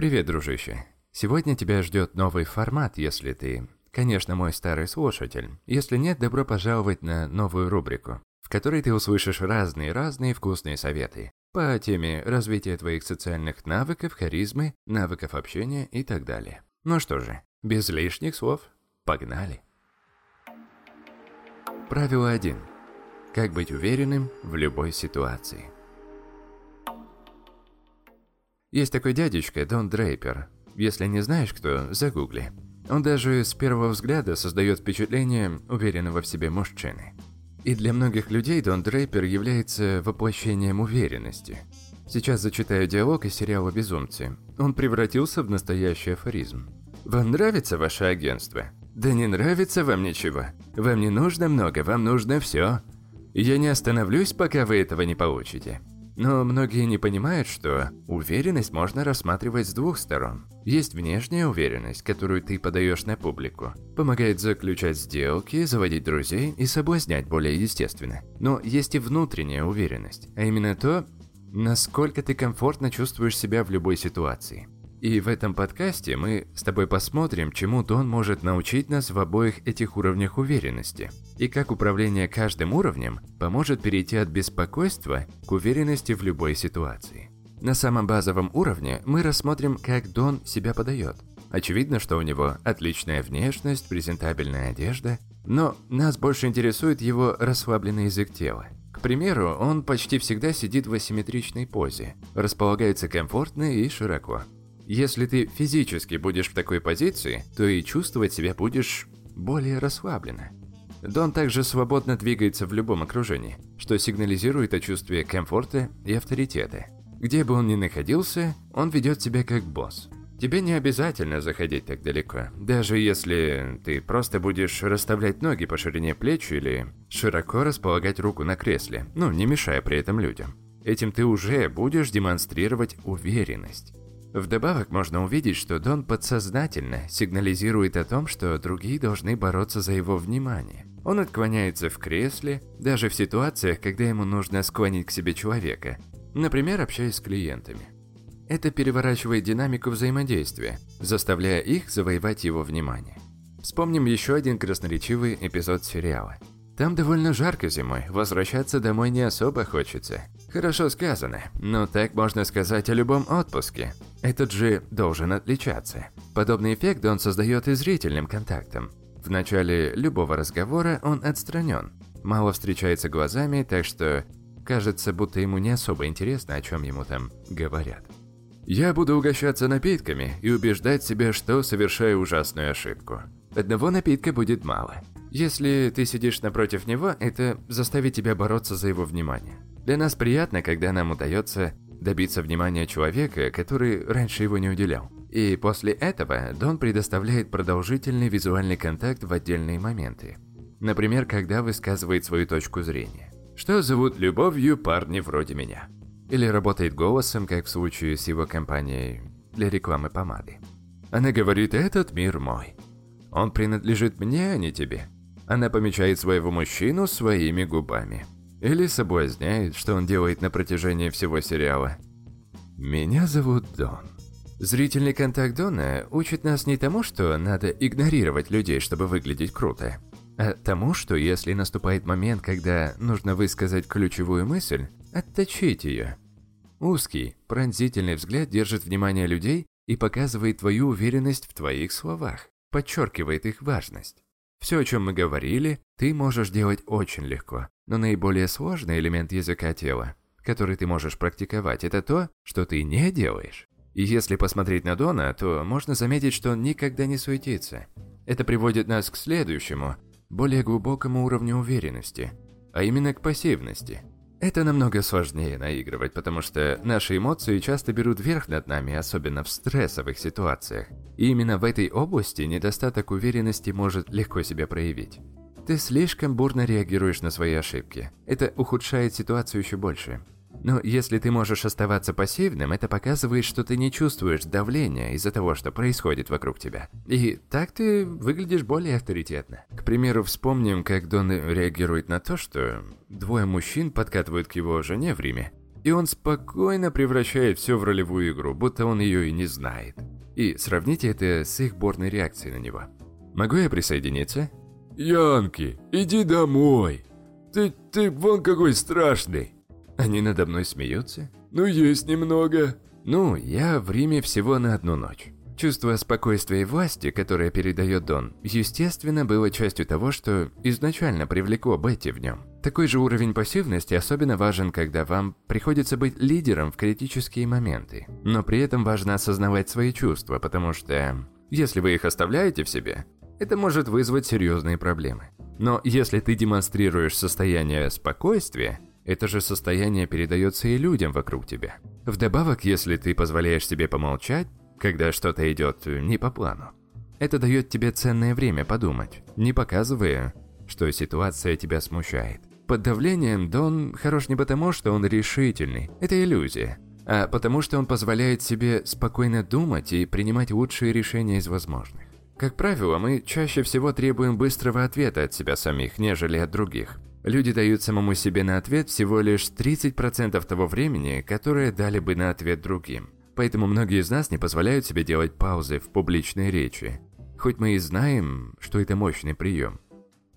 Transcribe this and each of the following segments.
Привет, дружище. Сегодня тебя ждет новый формат, если ты, конечно, мой старый слушатель. Если нет, добро пожаловать на новую рубрику, в которой ты услышишь разные-разные вкусные советы по теме развития твоих социальных навыков, харизмы, навыков общения и так далее. Ну что же, без лишних слов, погнали. Правило 1. Как быть уверенным в любой ситуации. Есть такой дядечка Дон Дрейпер. Если не знаешь кто, загугли. Он даже с первого взгляда создает впечатление уверенного в себе мужчины. И для многих людей Дон Дрейпер является воплощением уверенности. Сейчас зачитаю диалог из сериала «Безумцы». Он превратился в настоящий афоризм. «Вам нравится ваше агентство? Да не нравится вам ничего. Вам не нужно много, вам нужно все. Я не остановлюсь, пока вы этого не получите. Но многие не понимают, что уверенность можно рассматривать с двух сторон. Есть внешняя уверенность, которую ты подаешь на публику. Помогает заключать сделки, заводить друзей и соблазнять более естественно. Но есть и внутренняя уверенность, а именно то, насколько ты комфортно чувствуешь себя в любой ситуации. И в этом подкасте мы с тобой посмотрим, чему Дон может научить нас в обоих этих уровнях уверенности, и как управление каждым уровнем поможет перейти от беспокойства к уверенности в любой ситуации. На самом базовом уровне мы рассмотрим, как Дон себя подает. Очевидно, что у него отличная внешность, презентабельная одежда, но нас больше интересует его расслабленный язык тела. К примеру, он почти всегда сидит в асимметричной позе, располагается комфортно и широко. Если ты физически будешь в такой позиции, то и чувствовать себя будешь более расслабленно. Дон также свободно двигается в любом окружении, что сигнализирует о чувстве комфорта и авторитета. Где бы он ни находился, он ведет себя как босс. Тебе не обязательно заходить так далеко, даже если ты просто будешь расставлять ноги по ширине плеч или широко располагать руку на кресле, ну, не мешая при этом людям. Этим ты уже будешь демонстрировать уверенность. Вдобавок можно увидеть, что Дон подсознательно сигнализирует о том, что другие должны бороться за его внимание. Он отклоняется в кресле, даже в ситуациях, когда ему нужно склонить к себе человека, например, общаясь с клиентами. Это переворачивает динамику взаимодействия, заставляя их завоевать его внимание. Вспомним еще один красноречивый эпизод сериала – там довольно жарко зимой, возвращаться домой не особо хочется. Хорошо сказано, но так можно сказать о любом отпуске. Этот же должен отличаться. Подобный эффект он создает и зрительным контактом. В начале любого разговора он отстранен, мало встречается глазами, так что кажется, будто ему не особо интересно, о чем ему там говорят. Я буду угощаться напитками и убеждать себя, что совершаю ужасную ошибку. Одного напитка будет мало. Если ты сидишь напротив него, это заставит тебя бороться за его внимание. Для нас приятно, когда нам удается добиться внимания человека, который раньше его не уделял. И после этого Дон предоставляет продолжительный визуальный контакт в отдельные моменты. Например, когда высказывает свою точку зрения. Что зовут любовью парни вроде меня. Или работает голосом, как в случае с его компанией для рекламы помады. Она говорит «этот мир мой». Он принадлежит мне, а не тебе. Она помечает своего мужчину своими губами. Или соблазняет, что он делает на протяжении всего сериала. Меня зовут Дон. Зрительный контакт Дона учит нас не тому, что надо игнорировать людей, чтобы выглядеть круто, а тому, что если наступает момент, когда нужно высказать ключевую мысль, отточить ее. Узкий, пронзительный взгляд держит внимание людей и показывает твою уверенность в твоих словах, подчеркивает их важность. Все, о чем мы говорили, ты можешь делать очень легко, но наиболее сложный элемент языка тела, который ты можешь практиковать, это то, что ты не делаешь. И если посмотреть на Дона, то можно заметить, что он никогда не суетится. Это приводит нас к следующему, более глубокому уровню уверенности, а именно к пассивности – это намного сложнее наигрывать, потому что наши эмоции часто берут верх над нами, особенно в стрессовых ситуациях. И именно в этой области недостаток уверенности может легко себя проявить. Ты слишком бурно реагируешь на свои ошибки. Это ухудшает ситуацию еще больше. Но если ты можешь оставаться пассивным, это показывает, что ты не чувствуешь давления из-за того, что происходит вокруг тебя. И так ты выглядишь более авторитетно. К примеру, вспомним, как Дон реагирует на то, что двое мужчин подкатывают к его жене в Риме, И он спокойно превращает все в ролевую игру, будто он ее и не знает. И сравните это с их бурной реакцией на него. Могу я присоединиться? Янки, иди домой. Ты, ты вон какой страшный. Они надо мной смеются? Ну, есть немного. Ну, я в Риме всего на одну ночь. Чувство спокойствия и власти, которое передает Дон, естественно, было частью того, что изначально привлекло Бетти в нем. Такой же уровень пассивности особенно важен, когда вам приходится быть лидером в критические моменты. Но при этом важно осознавать свои чувства, потому что если вы их оставляете в себе, это может вызвать серьезные проблемы. Но если ты демонстрируешь состояние спокойствия, это же состояние передается и людям вокруг тебя. Вдобавок, если ты позволяешь себе помолчать, когда что-то идет не по плану. Это дает тебе ценное время подумать, не показывая, что ситуация тебя смущает. Под давлением Дон хорош не потому, что он решительный, это иллюзия, а потому что он позволяет себе спокойно думать и принимать лучшие решения из возможных. Как правило, мы чаще всего требуем быстрого ответа от себя самих, нежели от других. Люди дают самому себе на ответ всего лишь 30% того времени, которое дали бы на ответ другим. Поэтому многие из нас не позволяют себе делать паузы в публичной речи. Хоть мы и знаем, что это мощный прием.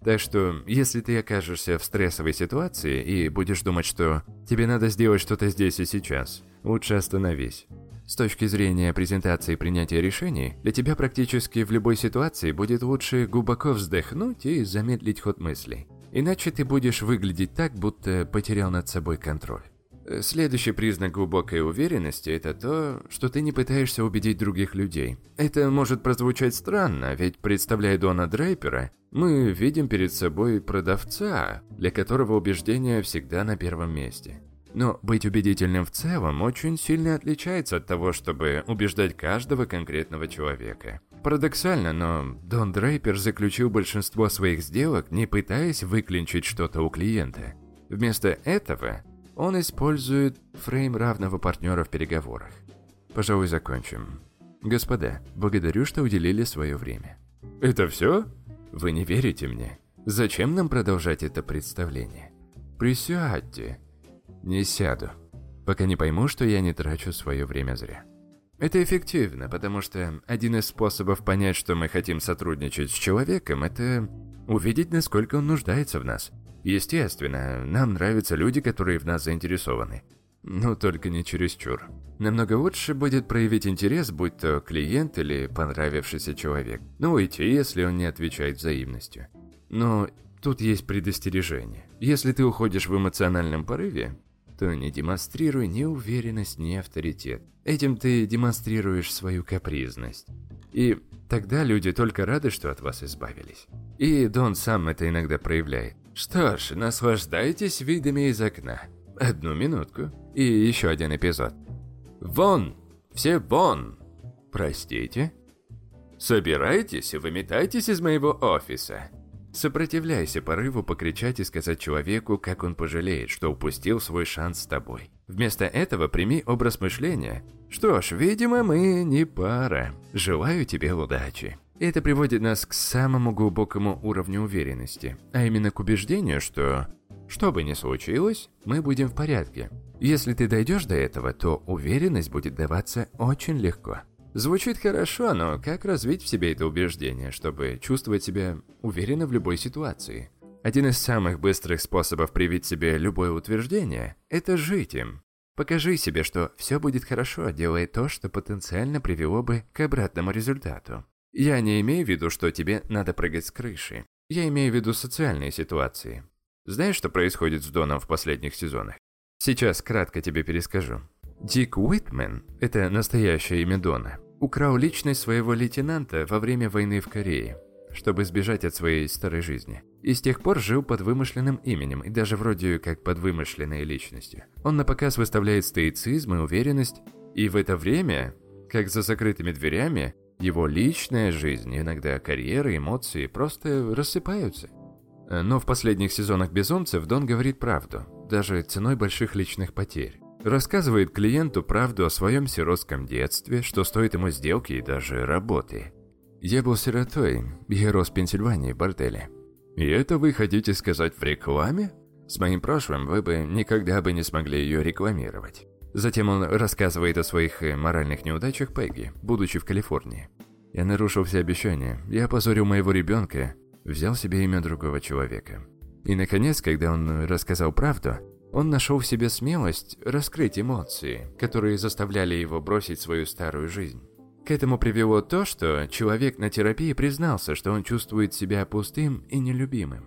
Так что, если ты окажешься в стрессовой ситуации и будешь думать, что тебе надо сделать что-то здесь и сейчас, лучше остановись. С точки зрения презентации принятия решений, для тебя практически в любой ситуации будет лучше глубоко вздохнуть и замедлить ход мыслей. Иначе ты будешь выглядеть так, будто потерял над собой контроль. Э, следующий признак глубокой уверенности – это то, что ты не пытаешься убедить других людей. Это может прозвучать странно, ведь представляя Дона Дрейпера, мы видим перед собой продавца, для которого убеждение всегда на первом месте. Но быть убедительным в целом очень сильно отличается от того, чтобы убеждать каждого конкретного человека. Парадоксально, но Дон Дрейпер заключил большинство своих сделок, не пытаясь выклинчить что-то у клиента. Вместо этого он использует фрейм равного партнера в переговорах. Пожалуй, закончим. Господа, благодарю, что уделили свое время. Это все? Вы не верите мне? Зачем нам продолжать это представление? Присядьте. Не сяду, пока не пойму, что я не трачу свое время зря. Это эффективно, потому что один из способов понять, что мы хотим сотрудничать с человеком, это увидеть, насколько он нуждается в нас – Естественно, нам нравятся люди, которые в нас заинтересованы. Но только не чересчур. Намного лучше будет проявить интерес, будь то клиент или понравившийся человек. Ну, уйти, если он не отвечает взаимностью. Но тут есть предостережение. Если ты уходишь в эмоциональном порыве, то не демонстрируй ни уверенность, ни авторитет. Этим ты демонстрируешь свою капризность. И тогда люди только рады, что от вас избавились. И Дон сам это иногда проявляет. Что ж, наслаждайтесь видами из окна. Одну минутку. И еще один эпизод. Вон! Все вон! Простите? Собирайтесь и выметайтесь из моего офиса. Сопротивляйся порыву покричать и сказать человеку, как он пожалеет, что упустил свой шанс с тобой. Вместо этого прими образ мышления. Что ж, видимо, мы не пара. Желаю тебе удачи. Это приводит нас к самому глубокому уровню уверенности, а именно к убеждению, что что бы ни случилось, мы будем в порядке. Если ты дойдешь до этого, то уверенность будет даваться очень легко. Звучит хорошо, но как развить в себе это убеждение, чтобы чувствовать себя уверенно в любой ситуации? Один из самых быстрых способов привить себе любое утверждение – это жить им. Покажи себе, что все будет хорошо, делая то, что потенциально привело бы к обратному результату. Я не имею в виду, что тебе надо прыгать с крыши. Я имею в виду социальные ситуации. Знаешь, что происходит с Доном в последних сезонах? Сейчас кратко тебе перескажу. Дик Уитмен, это настоящее имя Дона, украл личность своего лейтенанта во время войны в Корее, чтобы сбежать от своей старой жизни. И с тех пор жил под вымышленным именем и даже вроде как под вымышленной личностью. Он на показ выставляет стоицизм и уверенность, и в это время, как за закрытыми дверями, его личная жизнь, иногда карьера, эмоции просто рассыпаются. Но в последних сезонах «Безумцев» Дон говорит правду, даже ценой больших личных потерь. Рассказывает клиенту правду о своем сиротском детстве, что стоит ему сделки и даже работы. «Я был сиротой, я рос в Пенсильвании, в борделе». «И это вы хотите сказать в рекламе?» С моим прошлым вы бы никогда бы не смогли ее рекламировать. Затем он рассказывает о своих э, моральных неудачах Пегги, будучи в Калифорнии. Я нарушил все обещания, я опозорил моего ребенка, взял себе имя другого человека. И наконец, когда он рассказал правду, он нашел в себе смелость раскрыть эмоции, которые заставляли его бросить свою старую жизнь. К этому привело то, что человек на терапии признался, что он чувствует себя пустым и нелюбимым.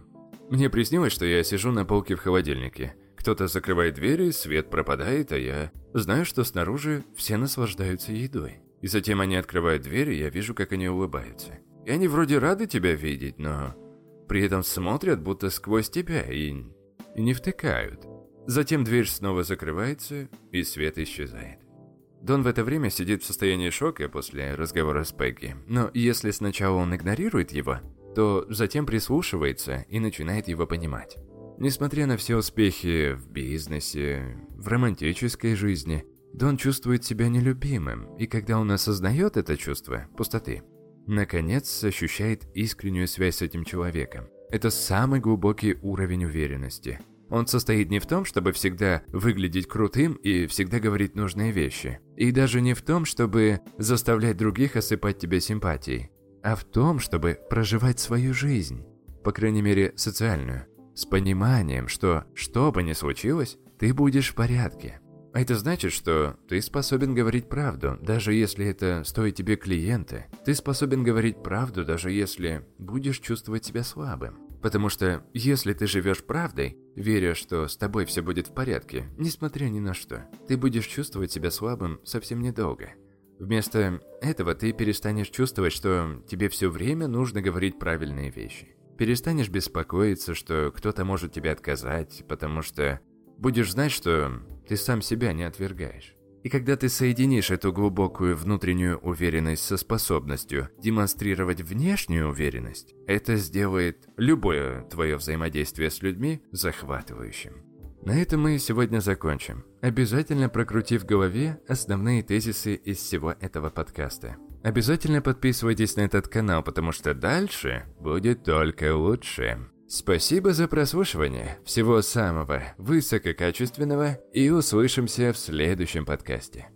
Мне приснилось, что я сижу на полке в холодильнике. Кто-то закрывает двери, свет пропадает, а я знаю, что снаружи все наслаждаются едой. И затем они открывают дверь, и я вижу, как они улыбаются. И они вроде рады тебя видеть, но при этом смотрят будто сквозь тебя и, и не втыкают. Затем дверь снова закрывается, и свет исчезает. Дон в это время сидит в состоянии шока после разговора с Пегги, но если сначала он игнорирует его, то затем прислушивается и начинает его понимать. Несмотря на все успехи в бизнесе, в романтической жизни, Дон чувствует себя нелюбимым, и когда он осознает это чувство пустоты, наконец ощущает искреннюю связь с этим человеком. Это самый глубокий уровень уверенности. Он состоит не в том, чтобы всегда выглядеть крутым и всегда говорить нужные вещи. И даже не в том, чтобы заставлять других осыпать тебя симпатией. А в том, чтобы проживать свою жизнь. По крайней мере, социальную. С пониманием, что, что бы ни случилось, ты будешь в порядке. А это значит, что ты способен говорить правду, даже если это стоит тебе клиенты. Ты способен говорить правду, даже если будешь чувствовать себя слабым. Потому что если ты живешь правдой, веря, что с тобой все будет в порядке, несмотря ни на что, ты будешь чувствовать себя слабым совсем недолго. Вместо этого ты перестанешь чувствовать, что тебе все время нужно говорить правильные вещи. Перестанешь беспокоиться, что кто-то может тебе отказать, потому что будешь знать, что ты сам себя не отвергаешь. И когда ты соединишь эту глубокую внутреннюю уверенность со способностью демонстрировать внешнюю уверенность, это сделает любое твое взаимодействие с людьми захватывающим. На этом мы сегодня закончим, обязательно прокрутив в голове основные тезисы из всего этого подкаста. Обязательно подписывайтесь на этот канал, потому что дальше будет только лучше. Спасибо за прослушивание. Всего самого высококачественного и услышимся в следующем подкасте.